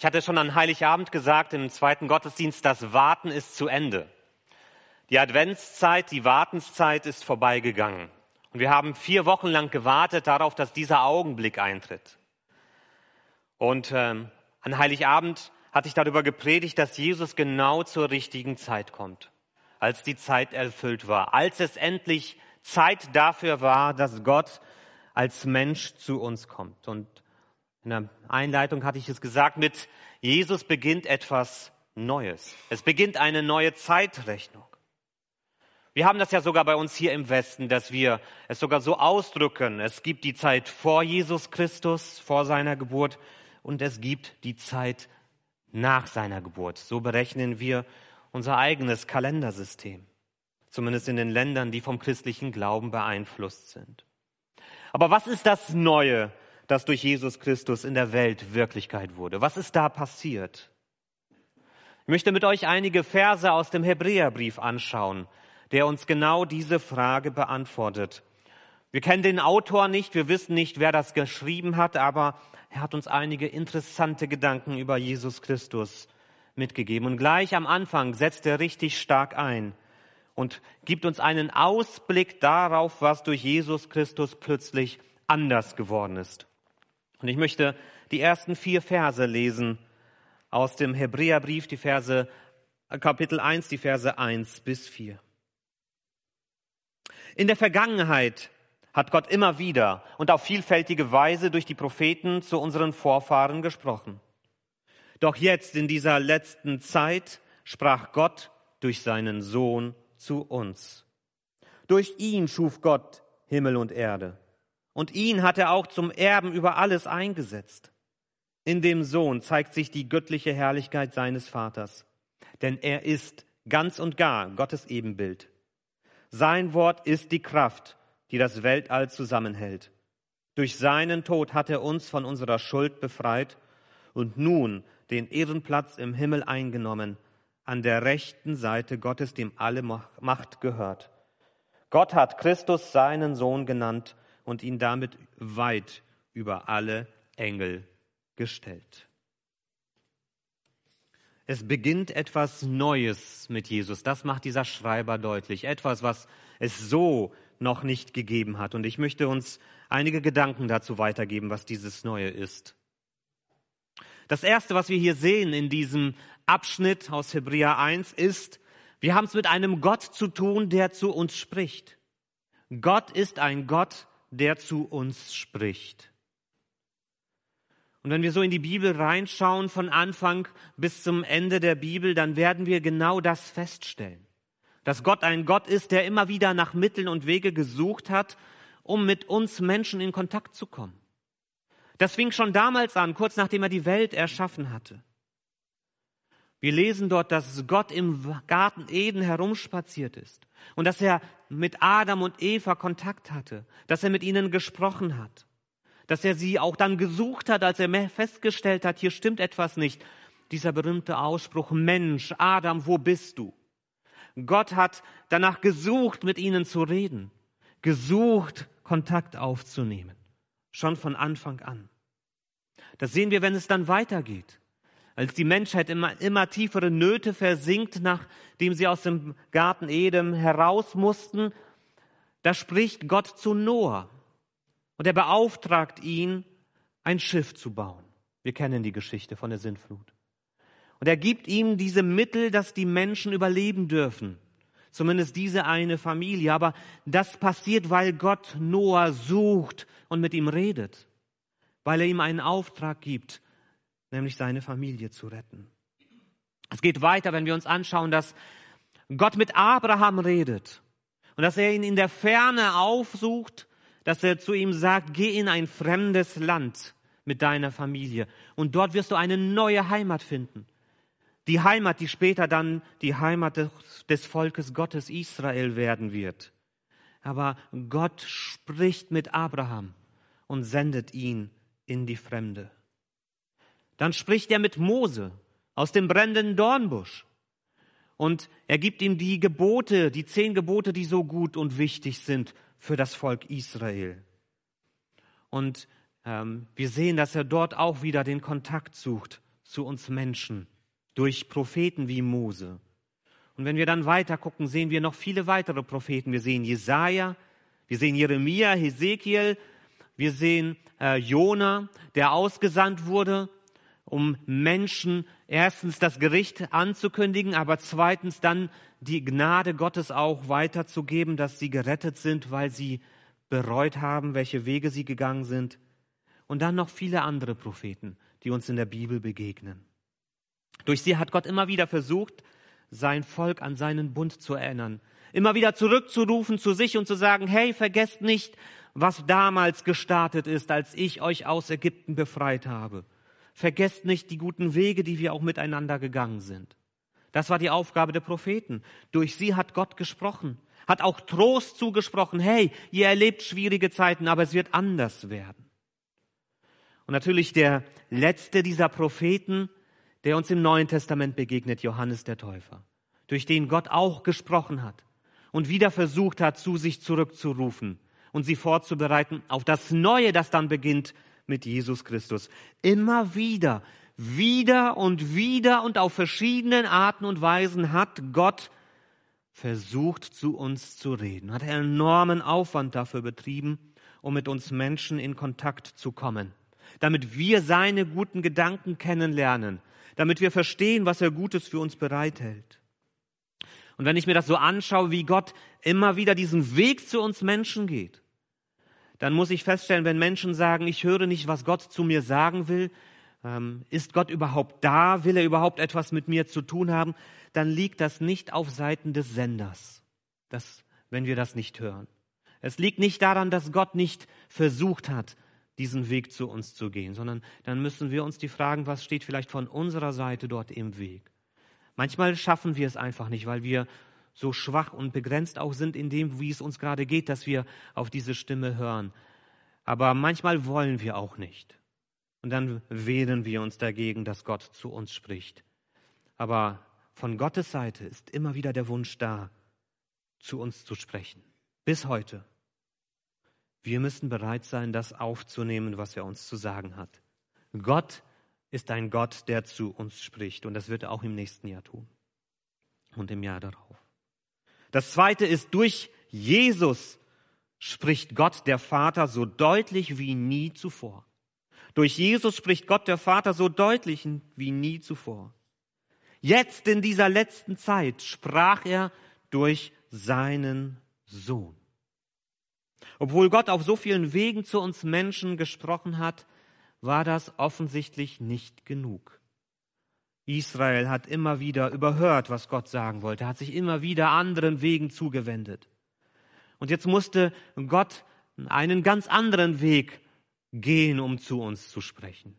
Ich hatte schon an Heiligabend gesagt im zweiten Gottesdienst, das Warten ist zu Ende. Die Adventszeit, die Wartenszeit ist vorbeigegangen. Und wir haben vier Wochen lang gewartet darauf, dass dieser Augenblick eintritt. Und ähm, an Heiligabend hatte ich darüber gepredigt, dass Jesus genau zur richtigen Zeit kommt, als die Zeit erfüllt war, als es endlich Zeit dafür war, dass Gott als Mensch zu uns kommt. Und in der Einleitung hatte ich es gesagt, mit Jesus beginnt etwas Neues. Es beginnt eine neue Zeitrechnung. Wir haben das ja sogar bei uns hier im Westen, dass wir es sogar so ausdrücken. Es gibt die Zeit vor Jesus Christus, vor seiner Geburt, und es gibt die Zeit nach seiner Geburt. So berechnen wir unser eigenes Kalendersystem, zumindest in den Ländern, die vom christlichen Glauben beeinflusst sind. Aber was ist das Neue, das durch Jesus Christus in der Welt Wirklichkeit wurde? Was ist da passiert? Ich möchte mit euch einige Verse aus dem Hebräerbrief anschauen, der uns genau diese Frage beantwortet. Wir kennen den Autor nicht, wir wissen nicht, wer das geschrieben hat, aber er hat uns einige interessante Gedanken über Jesus Christus mitgegeben. Und gleich am Anfang setzt er richtig stark ein und gibt uns einen Ausblick darauf, was durch Jesus Christus plötzlich anders geworden ist. Und ich möchte die ersten vier Verse lesen aus dem Hebräerbrief, die Verse, Kapitel 1, die Verse 1 bis 4. In der Vergangenheit hat Gott immer wieder und auf vielfältige Weise durch die Propheten zu unseren Vorfahren gesprochen. Doch jetzt in dieser letzten Zeit sprach Gott durch seinen Sohn zu uns. Durch ihn schuf Gott Himmel und Erde. Und ihn hat er auch zum Erben über alles eingesetzt. In dem Sohn zeigt sich die göttliche Herrlichkeit seines Vaters. Denn er ist ganz und gar Gottes Ebenbild. Sein Wort ist die Kraft, die das Weltall zusammenhält. Durch seinen Tod hat er uns von unserer Schuld befreit und nun den Ehrenplatz im Himmel eingenommen, an der rechten Seite Gottes, dem alle Macht gehört. Gott hat Christus seinen Sohn genannt und ihn damit weit über alle Engel gestellt. Es beginnt etwas Neues mit Jesus. Das macht dieser Schreiber deutlich. Etwas, was es so noch nicht gegeben hat. Und ich möchte uns einige Gedanken dazu weitergeben, was dieses Neue ist. Das Erste, was wir hier sehen in diesem Abschnitt aus Hebräer 1, ist, wir haben es mit einem Gott zu tun, der zu uns spricht. Gott ist ein Gott, der zu uns spricht. Und wenn wir so in die Bibel reinschauen, von Anfang bis zum Ende der Bibel, dann werden wir genau das feststellen. Dass Gott ein Gott ist, der immer wieder nach Mitteln und Wege gesucht hat, um mit uns Menschen in Kontakt zu kommen. Das fing schon damals an, kurz nachdem er die Welt erschaffen hatte. Wir lesen dort, dass Gott im Garten Eden herumspaziert ist und dass er mit Adam und Eva Kontakt hatte, dass er mit ihnen gesprochen hat dass er sie auch dann gesucht hat, als er festgestellt hat, hier stimmt etwas nicht. Dieser berühmte Ausspruch, Mensch, Adam, wo bist du? Gott hat danach gesucht, mit ihnen zu reden, gesucht, Kontakt aufzunehmen, schon von Anfang an. Das sehen wir, wenn es dann weitergeht. Als die Menschheit immer, immer tiefere Nöte versinkt, nachdem sie aus dem Garten Eden heraus mussten, da spricht Gott zu Noah und er beauftragt ihn, ein Schiff zu bauen. Wir kennen die Geschichte von der Sintflut. Und er gibt ihm diese Mittel, dass die Menschen überleben dürfen. Zumindest diese eine Familie. Aber das passiert, weil Gott Noah sucht und mit ihm redet. Weil er ihm einen Auftrag gibt, nämlich seine Familie zu retten. Es geht weiter, wenn wir uns anschauen, dass Gott mit Abraham redet und dass er ihn in der Ferne aufsucht dass er zu ihm sagt, geh in ein fremdes Land mit deiner Familie und dort wirst du eine neue Heimat finden. Die Heimat, die später dann die Heimat des, Volkes Gottes Israel werden wird. Aber Gott spricht mit Abraham und sendet ihn in die Fremde. Dann spricht er mit Mose aus dem brennenden Dornbusch. Und er gibt ihm die Gebote, die zehn Gebote, die so gut und wichtig sind für das Volk Israel. Und ähm, wir sehen, dass er dort auch wieder den Kontakt sucht zu uns Menschen durch Propheten wie Mose. Und wenn wir dann weiter gucken, sehen wir noch viele weitere Propheten. Wir sehen Jesaja, wir sehen Jeremia, Hesekiel, wir sehen äh, Jona, der ausgesandt wurde, um Menschen erstens das Gericht anzukündigen, aber zweitens dann die Gnade Gottes auch weiterzugeben, dass sie gerettet sind, weil sie bereut haben, welche Wege sie gegangen sind. Und dann noch viele andere Propheten, die uns in der Bibel begegnen. Durch sie hat Gott immer wieder versucht, sein Volk an seinen Bund zu erinnern, immer wieder zurückzurufen zu sich und zu sagen, hey, vergesst nicht, was damals gestartet ist, als ich euch aus Ägypten befreit habe. Vergesst nicht die guten Wege, die wir auch miteinander gegangen sind. Das war die Aufgabe der Propheten. Durch sie hat Gott gesprochen, hat auch Trost zugesprochen. Hey, ihr erlebt schwierige Zeiten, aber es wird anders werden. Und natürlich der letzte dieser Propheten, der uns im Neuen Testament begegnet, Johannes der Täufer, durch den Gott auch gesprochen hat und wieder versucht hat, zu sich zurückzurufen und sie vorzubereiten auf das Neue, das dann beginnt mit Jesus Christus. Immer wieder, wieder und wieder und auf verschiedenen Arten und Weisen hat Gott versucht, zu uns zu reden, hat enormen Aufwand dafür betrieben, um mit uns Menschen in Kontakt zu kommen, damit wir seine guten Gedanken kennenlernen, damit wir verstehen, was er Gutes für uns bereithält. Und wenn ich mir das so anschaue, wie Gott immer wieder diesen Weg zu uns Menschen geht, dann muss ich feststellen, wenn Menschen sagen, ich höre nicht, was Gott zu mir sagen will, ähm, ist Gott überhaupt da, will er überhaupt etwas mit mir zu tun haben, dann liegt das nicht auf Seiten des Senders, das, wenn wir das nicht hören. Es liegt nicht daran, dass Gott nicht versucht hat, diesen Weg zu uns zu gehen, sondern dann müssen wir uns die fragen, was steht vielleicht von unserer Seite dort im Weg. Manchmal schaffen wir es einfach nicht, weil wir so schwach und begrenzt auch sind in dem, wie es uns gerade geht, dass wir auf diese Stimme hören. Aber manchmal wollen wir auch nicht. Und dann wehren wir uns dagegen, dass Gott zu uns spricht. Aber von Gottes Seite ist immer wieder der Wunsch da, zu uns zu sprechen. Bis heute. Wir müssen bereit sein, das aufzunehmen, was er uns zu sagen hat. Gott ist ein Gott, der zu uns spricht. Und das wird er auch im nächsten Jahr tun. Und im Jahr darauf. Das zweite ist, durch Jesus spricht Gott der Vater so deutlich wie nie zuvor. Durch Jesus spricht Gott der Vater so deutlich wie nie zuvor. Jetzt in dieser letzten Zeit sprach er durch seinen Sohn. Obwohl Gott auf so vielen Wegen zu uns Menschen gesprochen hat, war das offensichtlich nicht genug. Israel hat immer wieder überhört, was Gott sagen wollte, hat sich immer wieder anderen Wegen zugewendet. Und jetzt musste Gott einen ganz anderen Weg gehen, um zu uns zu sprechen,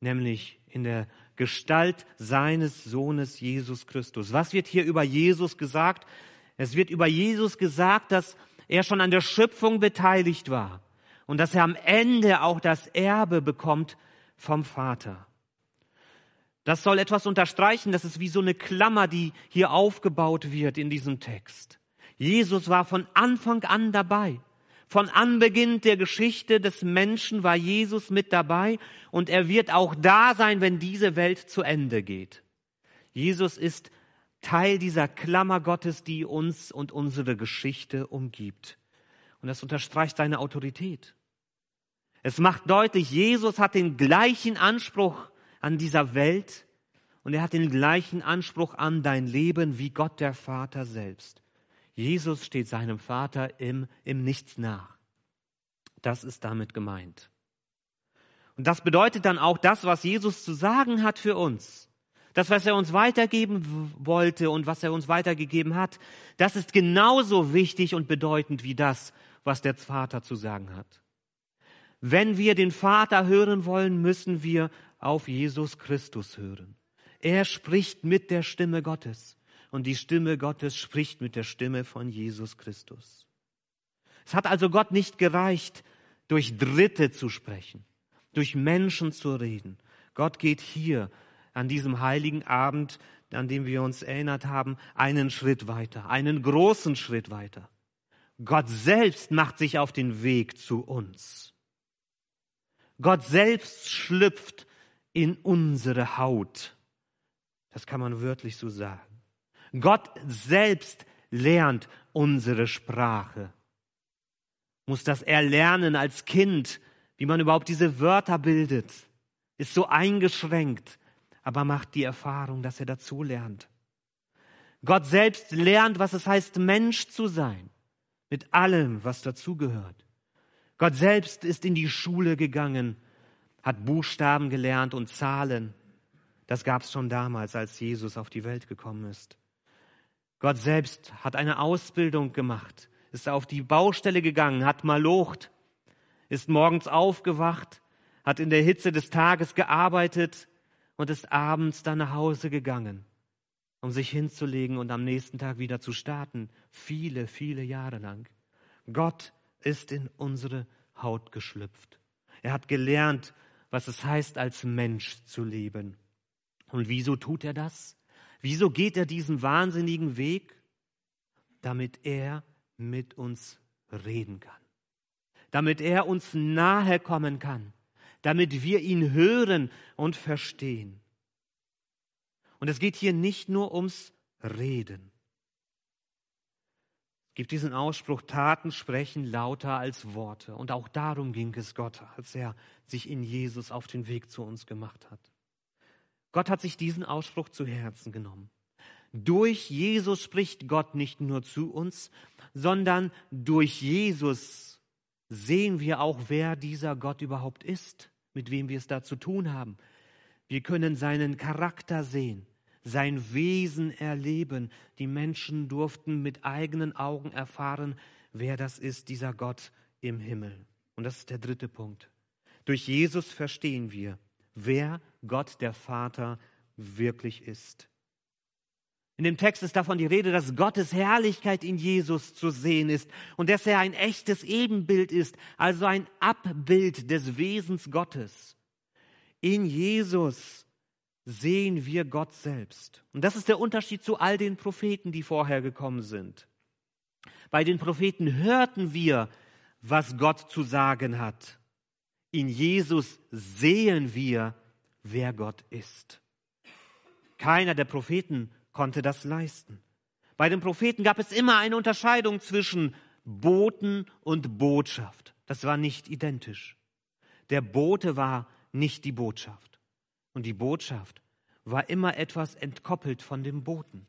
nämlich in der Gestalt seines Sohnes Jesus Christus. Was wird hier über Jesus gesagt? Es wird über Jesus gesagt, dass er schon an der Schöpfung beteiligt war und dass er am Ende auch das Erbe bekommt vom Vater. Das soll etwas unterstreichen, das ist wie so eine Klammer, die hier aufgebaut wird in diesem Text. Jesus war von Anfang an dabei. Von Anbeginn der Geschichte des Menschen war Jesus mit dabei und er wird auch da sein, wenn diese Welt zu Ende geht. Jesus ist Teil dieser Klammer Gottes, die uns und unsere Geschichte umgibt. Und das unterstreicht seine Autorität. Es macht deutlich, Jesus hat den gleichen Anspruch an dieser Welt und er hat den gleichen Anspruch an dein Leben wie Gott der Vater selbst. Jesus steht seinem Vater im, im Nichts nach. Das ist damit gemeint. Und das bedeutet dann auch das, was Jesus zu sagen hat für uns. Das, was er uns weitergeben wollte und was er uns weitergegeben hat, das ist genauso wichtig und bedeutend wie das, was der Vater zu sagen hat. Wenn wir den Vater hören wollen, müssen wir auf Jesus Christus hören. Er spricht mit der Stimme Gottes und die Stimme Gottes spricht mit der Stimme von Jesus Christus. Es hat also Gott nicht gereicht, durch Dritte zu sprechen, durch Menschen zu reden. Gott geht hier an diesem heiligen Abend, an dem wir uns erinnert haben, einen Schritt weiter, einen großen Schritt weiter. Gott selbst macht sich auf den Weg zu uns. Gott selbst schlüpft in unsere Haut. Das kann man wörtlich so sagen. Gott selbst lernt unsere Sprache. Muss das erlernen als Kind, wie man überhaupt diese Wörter bildet. Ist so eingeschränkt, aber macht die Erfahrung, dass er dazu lernt. Gott selbst lernt, was es heißt, Mensch zu sein, mit allem, was dazugehört. Gott selbst ist in die Schule gegangen, hat Buchstaben gelernt und Zahlen. Das gab es schon damals, als Jesus auf die Welt gekommen ist. Gott selbst hat eine Ausbildung gemacht, ist auf die Baustelle gegangen, hat malocht, ist morgens aufgewacht, hat in der Hitze des Tages gearbeitet und ist abends dann nach Hause gegangen, um sich hinzulegen und am nächsten Tag wieder zu starten, viele, viele Jahre lang. Gott ist in unsere Haut geschlüpft. Er hat gelernt, was es heißt, als Mensch zu leben. Und wieso tut er das? Wieso geht er diesen wahnsinnigen Weg? Damit er mit uns reden kann. Damit er uns nahe kommen kann. Damit wir ihn hören und verstehen. Und es geht hier nicht nur ums Reden. Gibt diesen Ausspruch, Taten sprechen lauter als Worte. Und auch darum ging es Gott, als er sich in Jesus auf den Weg zu uns gemacht hat. Gott hat sich diesen Ausspruch zu Herzen genommen. Durch Jesus spricht Gott nicht nur zu uns, sondern durch Jesus sehen wir auch, wer dieser Gott überhaupt ist, mit wem wir es da zu tun haben. Wir können seinen Charakter sehen, sein Wesen erleben. Die Menschen durften mit eigenen Augen erfahren, wer das ist, dieser Gott im Himmel. Und das ist der dritte Punkt. Durch Jesus verstehen wir, wer Gott der Vater wirklich ist. In dem Text ist davon die Rede, dass Gottes Herrlichkeit in Jesus zu sehen ist und dass er ein echtes Ebenbild ist, also ein Abbild des Wesens Gottes. In Jesus sehen wir Gott selbst. Und das ist der Unterschied zu all den Propheten, die vorher gekommen sind. Bei den Propheten hörten wir, was Gott zu sagen hat. In Jesus sehen wir, wer Gott ist. Keiner der Propheten konnte das leisten. Bei den Propheten gab es immer eine Unterscheidung zwischen Boten und Botschaft. Das war nicht identisch. Der Bote war nicht die Botschaft. Und die Botschaft war immer etwas entkoppelt von dem Boten.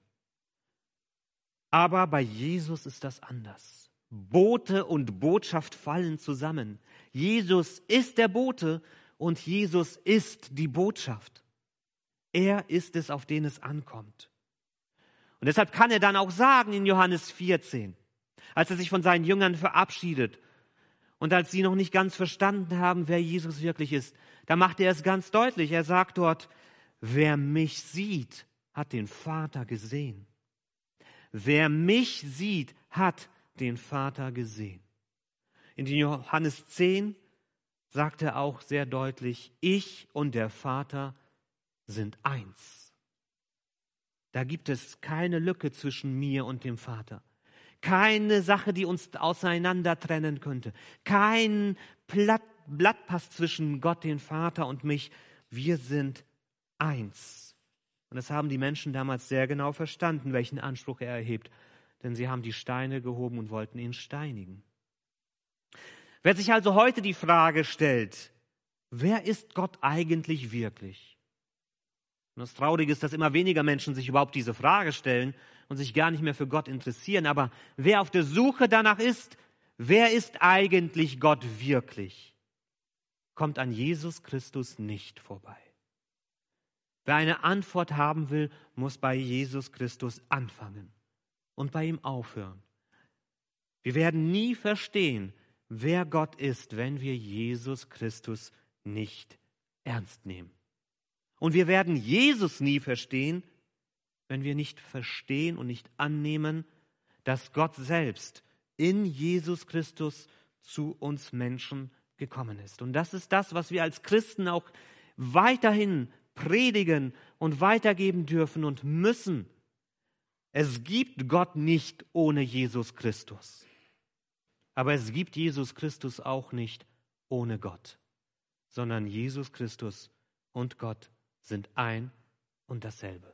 Aber bei Jesus ist das anders. Bote und Botschaft fallen zusammen. Jesus ist der Bote und Jesus ist die Botschaft. Er ist es, auf den es ankommt. Und deshalb kann er dann auch sagen in Johannes 14, als er sich von seinen Jüngern verabschiedet und als sie noch nicht ganz verstanden haben, wer Jesus wirklich ist, da macht er es ganz deutlich. Er sagt dort, wer mich sieht, hat den Vater gesehen. Wer mich sieht, hat den Vater gesehen. In Johannes 10 sagt er auch sehr deutlich, ich und der Vater sind eins. Da gibt es keine Lücke zwischen mir und dem Vater. Keine Sache, die uns auseinander trennen könnte. Kein Blatt, Blattpass zwischen Gott, den Vater und mich. Wir sind eins. Und das haben die Menschen damals sehr genau verstanden, welchen Anspruch er erhebt. Denn sie haben die Steine gehoben und wollten ihn steinigen. Wer sich also heute die Frage stellt, wer ist Gott eigentlich wirklich? Und das Traurige ist, dass immer weniger Menschen sich überhaupt diese Frage stellen und sich gar nicht mehr für Gott interessieren. Aber wer auf der Suche danach ist, wer ist eigentlich Gott wirklich, kommt an Jesus Christus nicht vorbei. Wer eine Antwort haben will, muss bei Jesus Christus anfangen und bei ihm aufhören. Wir werden nie verstehen, wer Gott ist, wenn wir Jesus Christus nicht ernst nehmen. Und wir werden Jesus nie verstehen, wenn wir nicht verstehen und nicht annehmen, dass Gott selbst in Jesus Christus zu uns Menschen gekommen ist. Und das ist das, was wir als Christen auch weiterhin predigen und weitergeben dürfen und müssen. Es gibt Gott nicht ohne Jesus Christus. Aber es gibt Jesus Christus auch nicht ohne Gott, sondern Jesus Christus und Gott sind ein und dasselbe.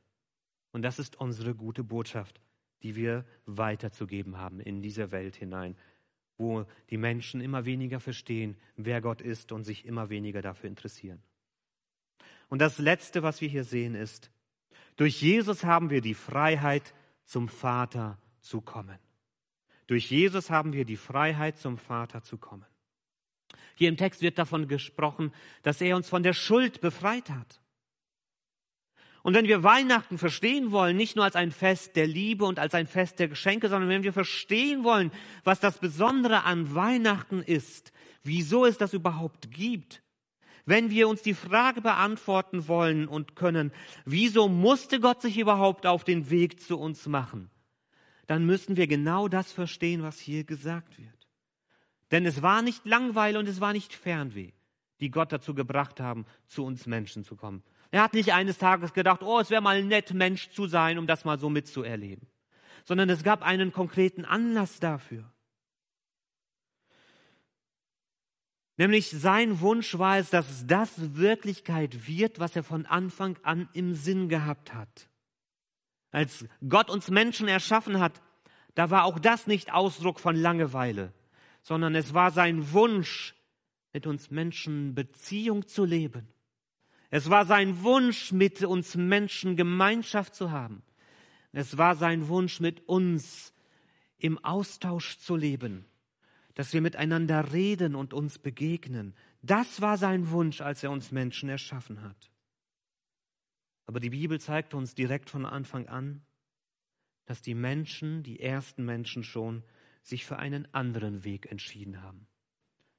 Und das ist unsere gute Botschaft, die wir weiterzugeben haben in diese Welt hinein, wo die Menschen immer weniger verstehen, wer Gott ist und sich immer weniger dafür interessieren. Und das Letzte, was wir hier sehen, ist, durch Jesus haben wir die Freiheit, zum Vater zu kommen. Durch Jesus haben wir die Freiheit, zum Vater zu kommen. Hier im Text wird davon gesprochen, dass er uns von der Schuld befreit hat. Und wenn wir Weihnachten verstehen wollen, nicht nur als ein Fest der Liebe und als ein Fest der Geschenke, sondern wenn wir verstehen wollen, was das Besondere an Weihnachten ist, wieso es das überhaupt gibt, wenn wir uns die Frage beantworten wollen und können, wieso musste Gott sich überhaupt auf den Weg zu uns machen, dann müssen wir genau das verstehen, was hier gesagt wird. Denn es war nicht Langweil und es war nicht Fernweh, die Gott dazu gebracht haben, zu uns Menschen zu kommen. Er hat nicht eines Tages gedacht, oh, es wäre mal nett, Mensch zu sein, um das mal so mitzuerleben, sondern es gab einen konkreten Anlass dafür. Nämlich sein Wunsch war es, dass das Wirklichkeit wird, was er von Anfang an im Sinn gehabt hat. Als Gott uns Menschen erschaffen hat, da war auch das nicht Ausdruck von Langeweile, sondern es war sein Wunsch, mit uns Menschen Beziehung zu leben. Es war sein Wunsch, mit uns Menschen Gemeinschaft zu haben. Es war sein Wunsch, mit uns im Austausch zu leben, dass wir miteinander reden und uns begegnen. Das war sein Wunsch, als er uns Menschen erschaffen hat. Aber die Bibel zeigt uns direkt von Anfang an, dass die Menschen, die ersten Menschen schon, sich für einen anderen Weg entschieden haben.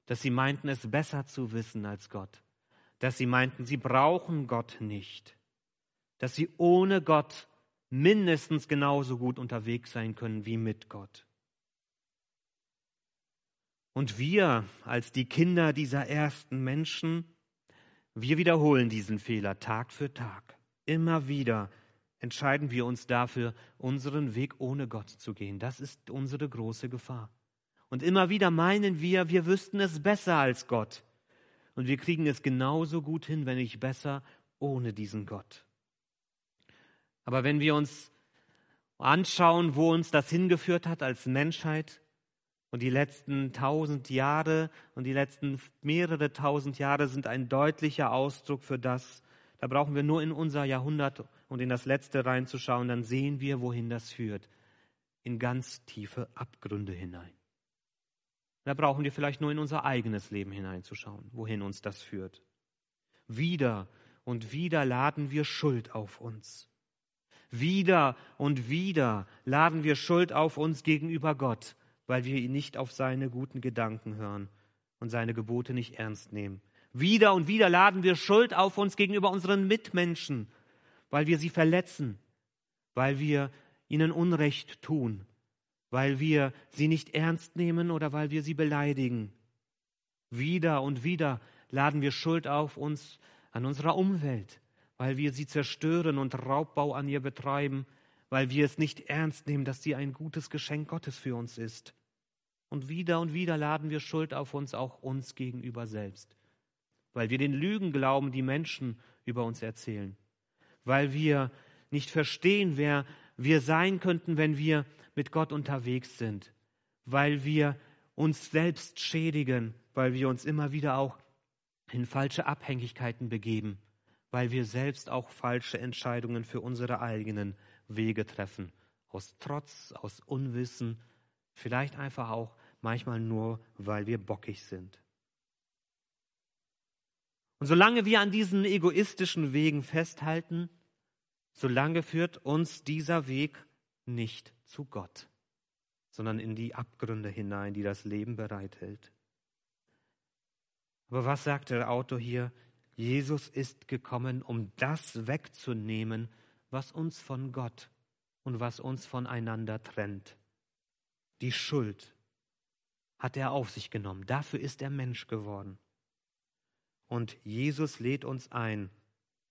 Dass sie meinten, es besser zu wissen als Gott dass sie meinten, sie brauchen Gott nicht, dass sie ohne Gott mindestens genauso gut unterwegs sein können wie mit Gott. Und wir als die Kinder dieser ersten Menschen, wir wiederholen diesen Fehler Tag für Tag. Immer wieder entscheiden wir uns dafür, unseren Weg ohne Gott zu gehen. Das ist unsere große Gefahr. Und immer wieder meinen wir, wir wüssten es besser als Gott. Und wir kriegen es genauso gut hin, wenn nicht besser, ohne diesen Gott. Aber wenn wir uns anschauen, wo uns das hingeführt hat als Menschheit und die letzten tausend Jahre und die letzten mehrere tausend Jahre sind ein deutlicher Ausdruck für das, da brauchen wir nur in unser Jahrhundert und in das letzte reinzuschauen, dann sehen wir, wohin das führt. In ganz tiefe Abgründe hinein. Da brauchen wir vielleicht nur in unser eigenes Leben hineinzuschauen, wohin uns das führt. Wieder und wieder laden wir Schuld auf uns. Wieder und wieder laden wir Schuld auf uns gegenüber Gott, weil wir ihn nicht auf seine guten Gedanken hören und seine Gebote nicht ernst nehmen. Wieder und wieder laden wir Schuld auf uns gegenüber unseren Mitmenschen, weil wir sie verletzen, weil wir ihnen Unrecht tun, weil wir sie nicht ernst nehmen oder weil wir sie beleidigen. Wieder und wieder laden wir Schuld auf uns an unserer Umwelt, weil wir sie zerstören und Raubbau an ihr betreiben, weil wir es nicht ernst nehmen, dass sie ein gutes Geschenk Gottes für uns ist. Und wieder und wieder laden wir Schuld auf uns, auch uns gegenüber selbst, weil wir den Lügen glauben, die Menschen über uns erzählen, weil wir nicht verstehen, wer wir sein könnten, wenn wir mit Gott unterwegs sind, weil wir uns selbst schädigen, weil wir uns immer wieder auch in falsche Abhängigkeiten begeben, weil wir selbst auch falsche Entscheidungen für unsere eigenen Wege treffen, aus Trotz, aus Unwissen, vielleicht einfach auch manchmal nur, weil wir bockig sind. Und solange wir an diesen egoistischen Wegen festhalten, solange führt uns dieser Weg nicht zu Gott, sondern in die Abgründe hinein, die das Leben bereithält. Aber was sagt der Autor hier? Jesus ist gekommen, um das wegzunehmen, was uns von Gott und was uns voneinander trennt. Die Schuld hat er auf sich genommen. Dafür ist er Mensch geworden. Und Jesus lädt uns ein,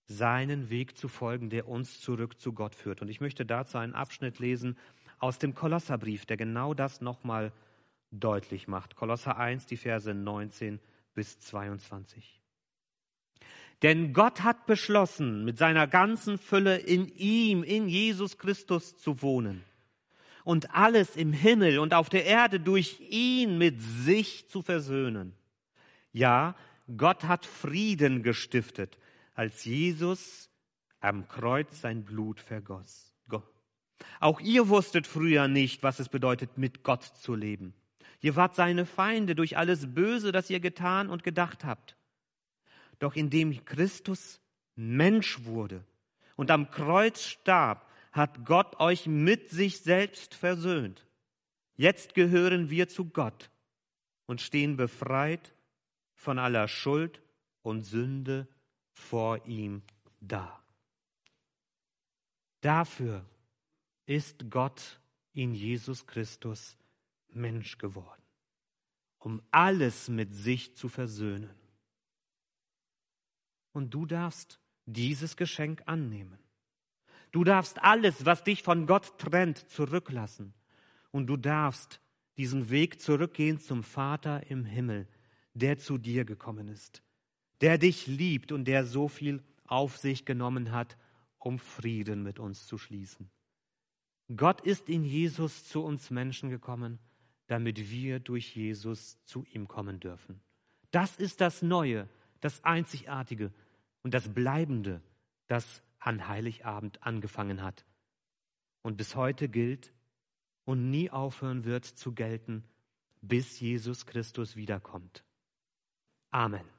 seinen Weg zu folgen, der uns zurück zu Gott führt. Und ich möchte dazu einen Abschnitt lesen aus dem Kolosserbrief, der genau das nochmal deutlich macht. Kolosser 1, die Verse 19 bis 22. Denn Gott hat beschlossen, mit seiner ganzen Fülle in ihm, in Jesus Christus zu wohnen und alles im Himmel und auf der Erde durch ihn mit sich zu versöhnen. Ja, Gott hat Frieden gestiftet, als Jesus am Kreuz sein Blut vergoss. Auch ihr wusstet früher nicht, was es bedeutet, mit Gott zu leben. Ihr wart seine Feinde durch alles Böse, das ihr getan und gedacht habt. Doch indem Christus Mensch wurde und am Kreuz starb, hat Gott euch mit sich selbst versöhnt. Jetzt gehören wir zu Gott und stehen befreit von aller Schuld und Sünde vor ihm da. Dafür ist Gott in Jesus Christus Mensch geworden, um alles mit sich zu versöhnen. Und du darfst dieses Geschenk annehmen. Du darfst alles, was dich von Gott trennt, zurücklassen. Und du darfst diesen Weg zurückgehen zum Vater im Himmel, der zu dir gekommen ist, der dich liebt und der so viel auf sich genommen hat, um Frieden mit uns zu schließen. Gott ist in Jesus zu uns Menschen gekommen, damit wir durch Jesus zu ihm kommen dürfen. Das ist das Neue, das Einzigartige und das Bleibende, das an Heiligabend angefangen hat und bis heute gilt und nie aufhören wird zu gelten, bis Jesus Christus wiederkommt. Amen.